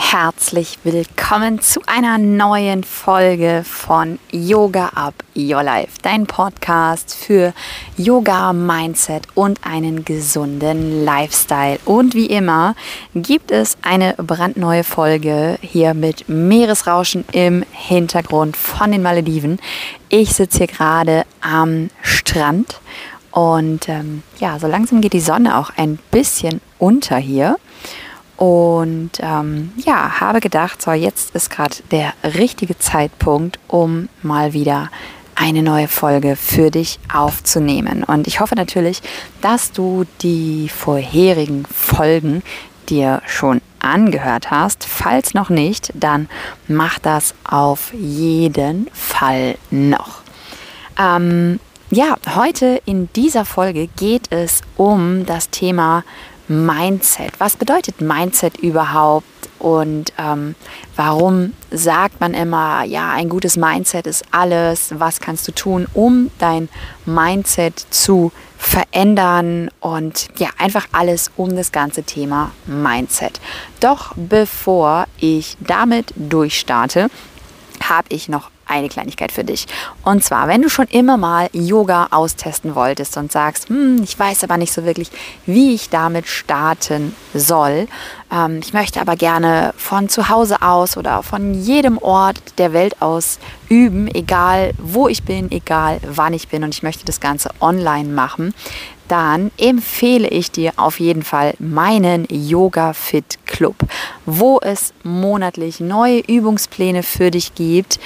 herzlich willkommen zu einer neuen Folge von Yoga Up Your Life, dein Podcast für Yoga, Mindset und einen gesunden Lifestyle. Und wie immer gibt es eine brandneue Folge hier mit Meeresrauschen im Hintergrund von den Malediven. Ich sitze hier gerade am Strand und ähm, ja, so langsam geht die Sonne auch ein bisschen unter hier. Und ähm, ja, habe gedacht, so jetzt ist gerade der richtige Zeitpunkt, um mal wieder eine neue Folge für dich aufzunehmen. Und ich hoffe natürlich, dass du die vorherigen Folgen dir schon angehört hast. Falls noch nicht, dann mach das auf jeden Fall noch. Ähm, ja, heute in dieser Folge geht es um das Thema Mindset. Was bedeutet Mindset überhaupt? Und ähm, warum sagt man immer, ja, ein gutes Mindset ist alles? Was kannst du tun, um dein Mindset zu verändern? Und ja, einfach alles um das ganze Thema Mindset. Doch bevor ich damit durchstarte, habe ich noch eine Kleinigkeit für dich. Und zwar, wenn du schon immer mal Yoga austesten wolltest und sagst, hm, ich weiß aber nicht so wirklich, wie ich damit starten soll. Ähm, ich möchte aber gerne von zu Hause aus oder von jedem Ort der Welt aus üben, egal wo ich bin, egal wann ich bin und ich möchte das Ganze online machen, dann empfehle ich dir auf jeden Fall meinen Yoga Fit Club, wo es monatlich neue Übungspläne für dich gibt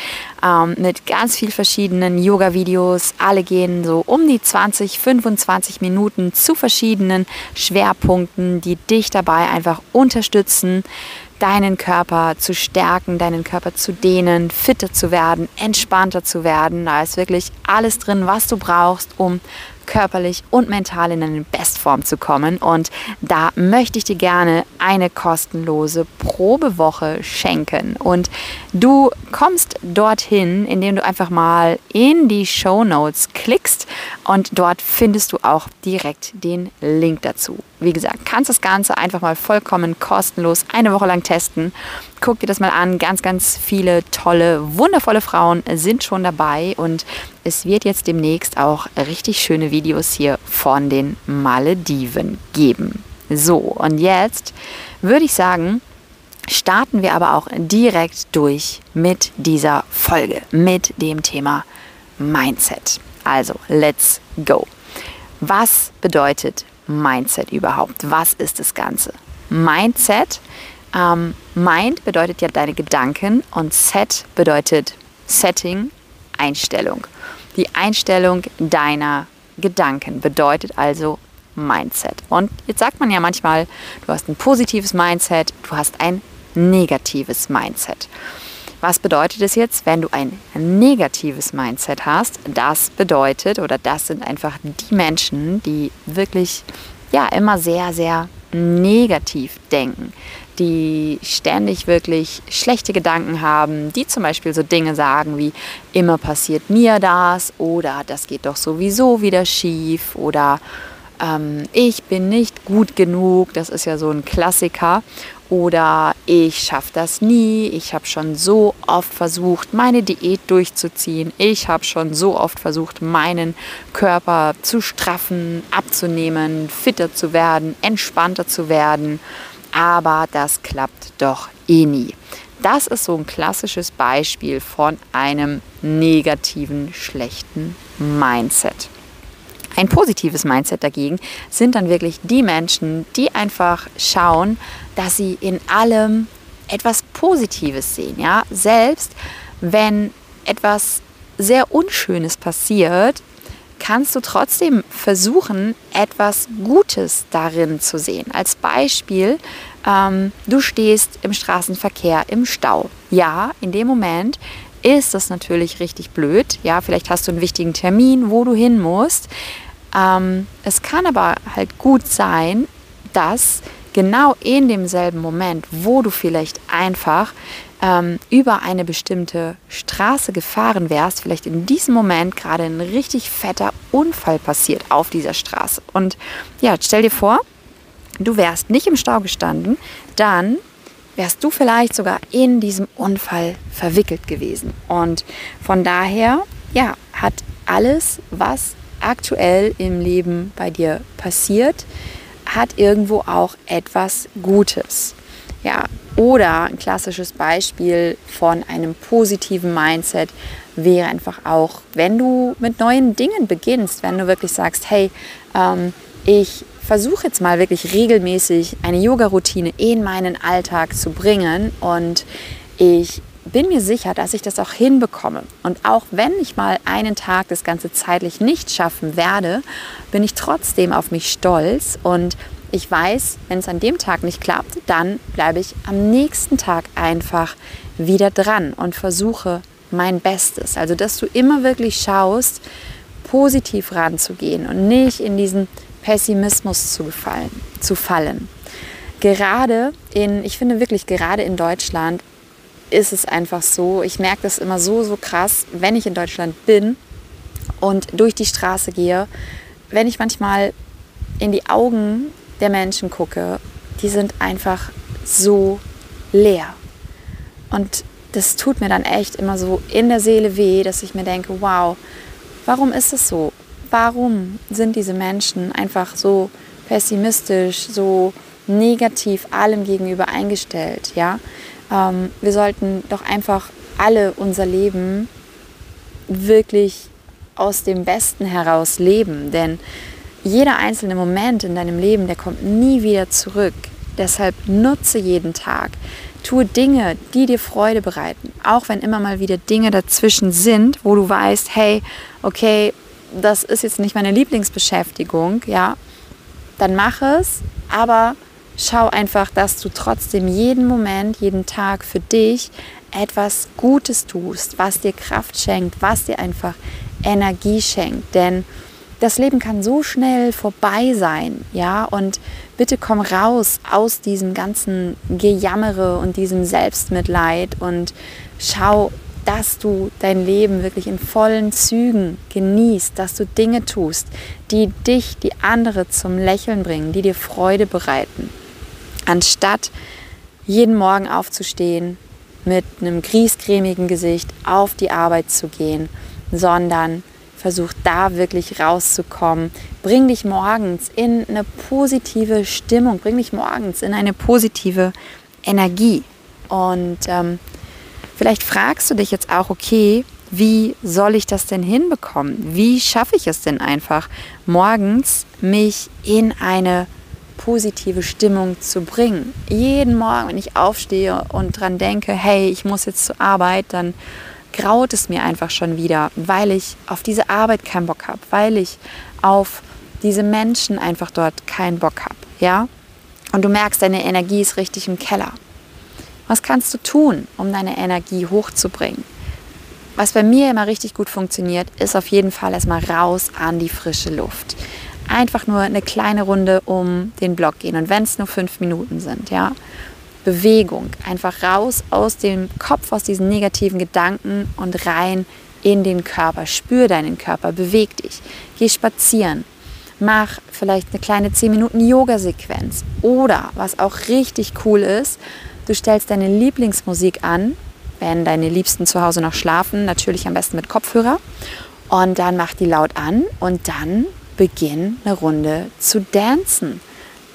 ähm, mit ganz viel verschiedenen Yoga-Videos. Alle gehen so um die 20, 25 Minuten zu verschiedenen Schwerpunkten, die dich dabei einfach unterstützen, deinen Körper zu stärken, deinen Körper zu dehnen, fitter zu werden, entspannter zu werden. Da ist wirklich alles drin, was du brauchst, um körperlich und mental in eine Bestform zu kommen. Und da möchte ich dir gerne eine kostenlose Probewoche schenken. Und du kommst dorthin, indem du einfach mal in die Show Notes klickst und dort findest du auch direkt den Link dazu. Wie gesagt, kannst das Ganze einfach mal vollkommen kostenlos eine Woche lang testen. Guck dir das mal an. Ganz, ganz viele tolle, wundervolle Frauen sind schon dabei und es wird jetzt demnächst auch richtig schöne Videos hier von den Malediven geben. So, und jetzt würde ich sagen, starten wir aber auch direkt durch mit dieser Folge, mit dem Thema Mindset. Also, let's go. Was bedeutet Mindset überhaupt? Was ist das Ganze? Mindset, ähm, Mind bedeutet ja deine Gedanken und Set bedeutet Setting, Einstellung. Die Einstellung deiner Gedanken bedeutet also Mindset. Und jetzt sagt man ja manchmal, du hast ein positives Mindset, du hast ein negatives Mindset. Was bedeutet es jetzt, wenn du ein negatives Mindset hast? Das bedeutet, oder das sind einfach die Menschen, die wirklich ja immer sehr, sehr negativ denken, die ständig wirklich schlechte Gedanken haben, die zum Beispiel so Dinge sagen wie immer passiert mir das oder das geht doch sowieso wieder schief oder ähm, ich bin nicht gut genug, das ist ja so ein Klassiker. Oder ich schaffe das nie, ich habe schon so oft versucht, meine Diät durchzuziehen, ich habe schon so oft versucht, meinen Körper zu straffen, abzunehmen, fitter zu werden, entspannter zu werden, aber das klappt doch eh nie. Das ist so ein klassisches Beispiel von einem negativen, schlechten Mindset. Ein positives Mindset dagegen sind dann wirklich die Menschen, die einfach schauen, dass sie in allem etwas Positives sehen. Ja? Selbst wenn etwas sehr Unschönes passiert, kannst du trotzdem versuchen, etwas Gutes darin zu sehen. Als Beispiel, ähm, du stehst im Straßenverkehr im Stau. Ja, in dem Moment ist das natürlich richtig blöd. Ja, vielleicht hast du einen wichtigen Termin, wo du hin musst. Ähm, es kann aber halt gut sein, dass genau in demselben Moment, wo du vielleicht einfach ähm, über eine bestimmte Straße gefahren wärst, vielleicht in diesem Moment gerade ein richtig fetter Unfall passiert auf dieser Straße. Und ja, stell dir vor, du wärst nicht im Stau gestanden, dann wärst du vielleicht sogar in diesem Unfall verwickelt gewesen. Und von daher, ja, hat alles, was aktuell im Leben bei dir passiert, hat irgendwo auch etwas Gutes. Ja, oder ein klassisches Beispiel von einem positiven Mindset wäre einfach auch, wenn du mit neuen Dingen beginnst, wenn du wirklich sagst, hey, ähm, ich versuche jetzt mal wirklich regelmäßig eine Yoga-Routine in meinen Alltag zu bringen und ich bin mir sicher, dass ich das auch hinbekomme. Und auch wenn ich mal einen Tag das Ganze zeitlich nicht schaffen werde, bin ich trotzdem auf mich stolz und ich weiß, wenn es an dem Tag nicht klappt, dann bleibe ich am nächsten Tag einfach wieder dran und versuche mein Bestes. Also, dass du immer wirklich schaust, positiv ranzugehen und nicht in diesen Pessimismus zu, gefallen, zu fallen. Gerade in, ich finde wirklich gerade in Deutschland ist es einfach so, ich merke das immer so, so krass, wenn ich in Deutschland bin und durch die Straße gehe, wenn ich manchmal in die Augen der Menschen gucke, die sind einfach so leer. Und das tut mir dann echt immer so in der Seele weh, dass ich mir denke, wow, warum ist es so? Warum sind diese Menschen einfach so pessimistisch, so negativ allem gegenüber eingestellt? Ja, ähm, wir sollten doch einfach alle unser Leben wirklich aus dem Besten heraus leben, denn jeder einzelne Moment in deinem Leben, der kommt nie wieder zurück. Deshalb nutze jeden Tag. Tue Dinge, die dir Freude bereiten. Auch wenn immer mal wieder Dinge dazwischen sind, wo du weißt, hey, okay, das ist jetzt nicht meine Lieblingsbeschäftigung, ja, dann mach es, aber schau einfach, dass du trotzdem jeden Moment, jeden Tag für dich etwas Gutes tust, was dir Kraft schenkt, was dir einfach Energie schenkt. Denn das Leben kann so schnell vorbei sein, ja, und bitte komm raus aus diesem ganzen Gejammere und diesem Selbstmitleid und schau, dass du dein Leben wirklich in vollen Zügen genießt, dass du Dinge tust, die dich, die andere zum Lächeln bringen, die dir Freude bereiten, anstatt jeden Morgen aufzustehen mit einem griesgrämigen Gesicht auf die Arbeit zu gehen, sondern Versuch da wirklich rauszukommen. Bring dich morgens in eine positive Stimmung, bring dich morgens in eine positive Energie. Und ähm, vielleicht fragst du dich jetzt auch, okay, wie soll ich das denn hinbekommen? Wie schaffe ich es denn einfach, morgens mich in eine positive Stimmung zu bringen? Jeden Morgen, wenn ich aufstehe und dran denke, hey, ich muss jetzt zur Arbeit, dann graut es mir einfach schon wieder, weil ich auf diese Arbeit keinen Bock habe, weil ich auf diese Menschen einfach dort keinen Bock habe, ja? Und du merkst, deine Energie ist richtig im Keller. Was kannst du tun, um deine Energie hochzubringen? Was bei mir immer richtig gut funktioniert, ist auf jeden Fall erstmal raus an die frische Luft. Einfach nur eine kleine Runde um den Block gehen und wenn es nur fünf Minuten sind, ja. Bewegung, einfach raus aus dem Kopf, aus diesen negativen Gedanken und rein in den Körper. Spür deinen Körper, beweg dich, geh spazieren, mach vielleicht eine kleine 10 Minuten Yoga-Sequenz. Oder was auch richtig cool ist, du stellst deine Lieblingsmusik an, wenn deine Liebsten zu Hause noch schlafen, natürlich am besten mit Kopfhörer. Und dann mach die laut an und dann beginn eine Runde zu dancen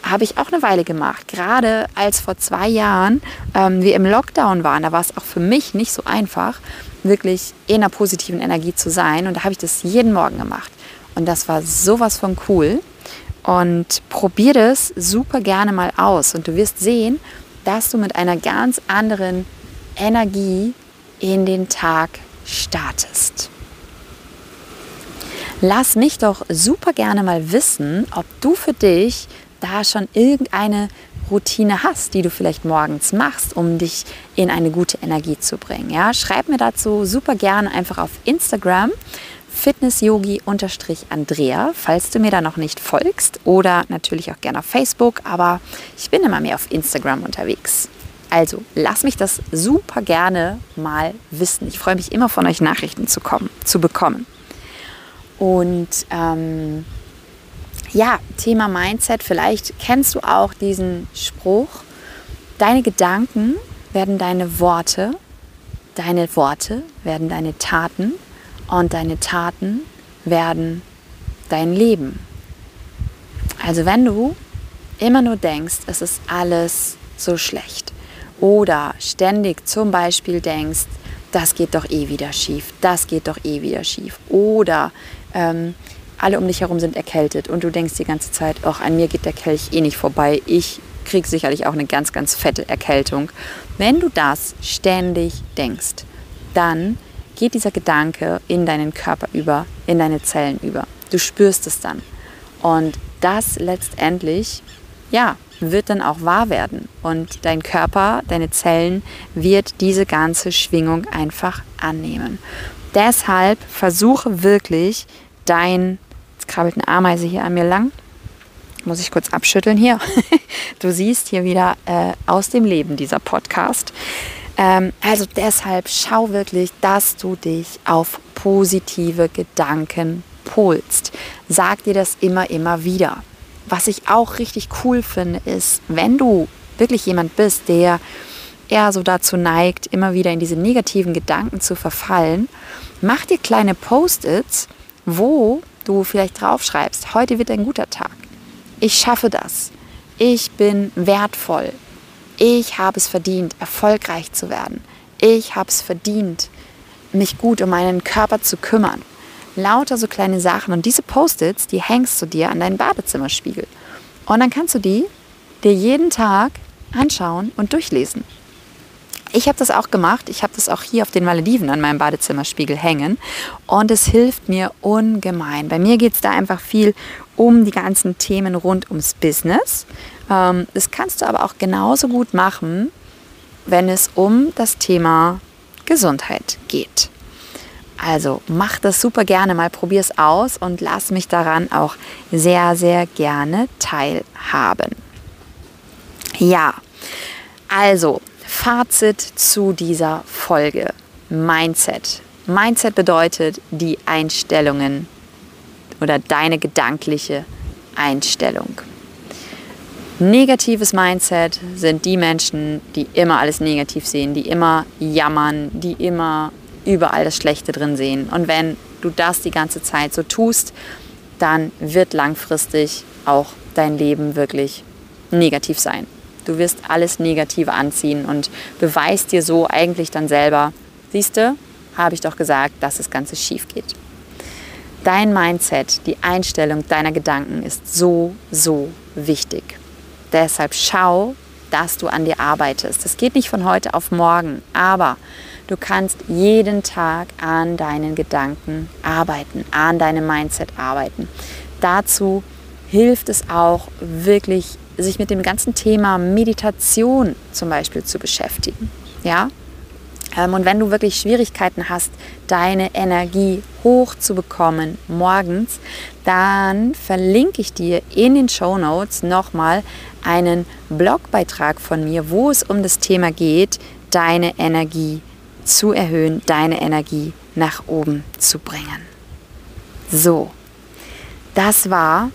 habe ich auch eine Weile gemacht. Gerade als vor zwei Jahren ähm, wir im Lockdown waren, da war es auch für mich nicht so einfach, wirklich in einer positiven Energie zu sein. Und da habe ich das jeden Morgen gemacht. Und das war sowas von cool. Und probier das super gerne mal aus. Und du wirst sehen, dass du mit einer ganz anderen Energie in den Tag startest. Lass mich doch super gerne mal wissen, ob du für dich da schon irgendeine Routine hast, die du vielleicht morgens machst, um dich in eine gute Energie zu bringen. Ja, schreib mir dazu super gerne einfach auf Instagram fitnessyogi-andrea, falls du mir da noch nicht folgst oder natürlich auch gerne auf Facebook, aber ich bin immer mehr auf Instagram unterwegs. Also lass mich das super gerne mal wissen. Ich freue mich immer von euch Nachrichten zu, kommen, zu bekommen. Und ähm, ja, Thema Mindset, vielleicht kennst du auch diesen Spruch, Deine Gedanken werden deine Worte, deine Worte werden deine Taten und deine Taten werden dein Leben. Also wenn du immer nur denkst, es ist alles so schlecht oder ständig zum Beispiel denkst, das geht doch eh wieder schief, das geht doch eh wieder schief oder ähm, alle um dich herum sind erkältet und du denkst die ganze Zeit, ach, an mir geht der Kelch eh nicht vorbei, ich kriege sicherlich auch eine ganz, ganz fette Erkältung. Wenn du das ständig denkst, dann geht dieser Gedanke in deinen Körper über, in deine Zellen über. Du spürst es dann. Und das letztendlich, ja, wird dann auch wahr werden. Und dein Körper, deine Zellen wird diese ganze Schwingung einfach annehmen. Deshalb versuche wirklich dein, jetzt krabbelt eine Ameise hier an mir lang, muss ich kurz abschütteln hier. du siehst hier wieder äh, aus dem Leben dieser Podcast. Ähm, also deshalb schau wirklich, dass du dich auf positive Gedanken polst. Sag dir das immer, immer wieder. Was ich auch richtig cool finde, ist, wenn du wirklich jemand bist, der eher so dazu neigt, immer wieder in diese negativen Gedanken zu verfallen, mach dir kleine Post-its, wo du vielleicht draufschreibst, heute wird ein guter Tag. Ich schaffe das. Ich bin wertvoll. Ich habe es verdient, erfolgreich zu werden. Ich habe es verdient, mich gut um meinen Körper zu kümmern. Lauter so kleine Sachen. Und diese Post-its, die hängst du dir an deinen Badezimmerspiegel. Und dann kannst du die dir jeden Tag anschauen und durchlesen. Ich habe das auch gemacht. Ich habe das auch hier auf den Malediven an meinem Badezimmerspiegel hängen. Und es hilft mir ungemein. Bei mir geht es da einfach viel um die ganzen Themen rund ums Business. Ähm, das kannst du aber auch genauso gut machen, wenn es um das Thema Gesundheit geht. Also mach das super gerne mal, probier es aus und lass mich daran auch sehr, sehr gerne teilhaben. Ja, also Fazit zu dieser Folge. Mindset. Mindset bedeutet die Einstellungen oder deine gedankliche Einstellung. Negatives Mindset sind die Menschen, die immer alles negativ sehen, die immer jammern, die immer überall das Schlechte drin sehen. Und wenn du das die ganze Zeit so tust, dann wird langfristig auch dein Leben wirklich negativ sein. Du wirst alles Negative anziehen und beweist dir so eigentlich dann selber, siehst du, habe ich doch gesagt, dass das Ganze schief geht. Dein Mindset, die Einstellung deiner Gedanken ist so, so wichtig. Deshalb schau, dass du an dir arbeitest. Das geht nicht von heute auf morgen, aber du kannst jeden Tag an deinen Gedanken arbeiten, an deinem Mindset arbeiten. Dazu hilft es auch wirklich sich mit dem ganzen Thema Meditation zum Beispiel zu beschäftigen. Ja? Ähm, und wenn du wirklich Schwierigkeiten hast, deine Energie hochzubekommen morgens, dann verlinke ich dir in den Show Notes nochmal einen Blogbeitrag von mir, wo es um das Thema geht, deine Energie zu erhöhen, deine Energie nach oben zu bringen. So, das war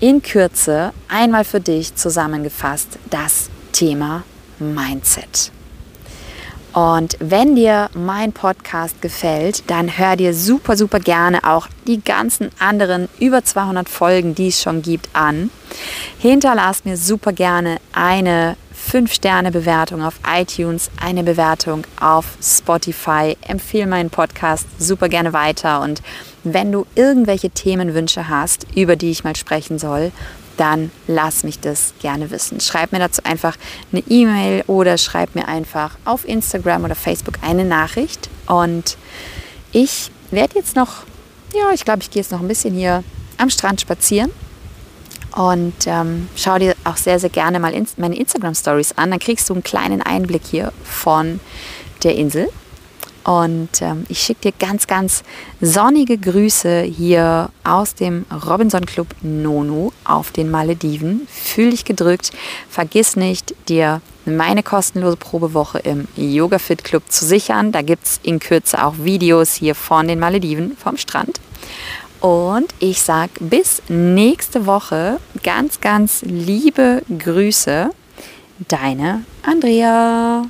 in Kürze einmal für dich zusammengefasst das Thema Mindset. Und wenn dir mein Podcast gefällt, dann hör dir super, super gerne auch die ganzen anderen über 200 Folgen, die es schon gibt, an. Hinterlass mir super gerne eine 5-Sterne-Bewertung auf iTunes, eine Bewertung auf Spotify. Empfehle meinen Podcast super gerne weiter. Und wenn du irgendwelche Themenwünsche hast, über die ich mal sprechen soll, dann lass mich das gerne wissen. Schreib mir dazu einfach eine E-Mail oder schreib mir einfach auf Instagram oder Facebook eine Nachricht. Und ich werde jetzt noch, ja, ich glaube, ich gehe jetzt noch ein bisschen hier am Strand spazieren und ähm, schau dir auch sehr, sehr gerne mal in, meine Instagram-Stories an. Dann kriegst du einen kleinen Einblick hier von der Insel. Und ähm, ich schicke dir ganz, ganz sonnige Grüße hier aus dem Robinson Club Nono auf den Malediven. Fühl dich gedrückt. Vergiss nicht, dir meine kostenlose Probewoche im Yoga Fit Club zu sichern. Da gibt es in Kürze auch Videos hier von den Malediven vom Strand. Und ich sage bis nächste Woche ganz, ganz liebe Grüße. Deine Andrea.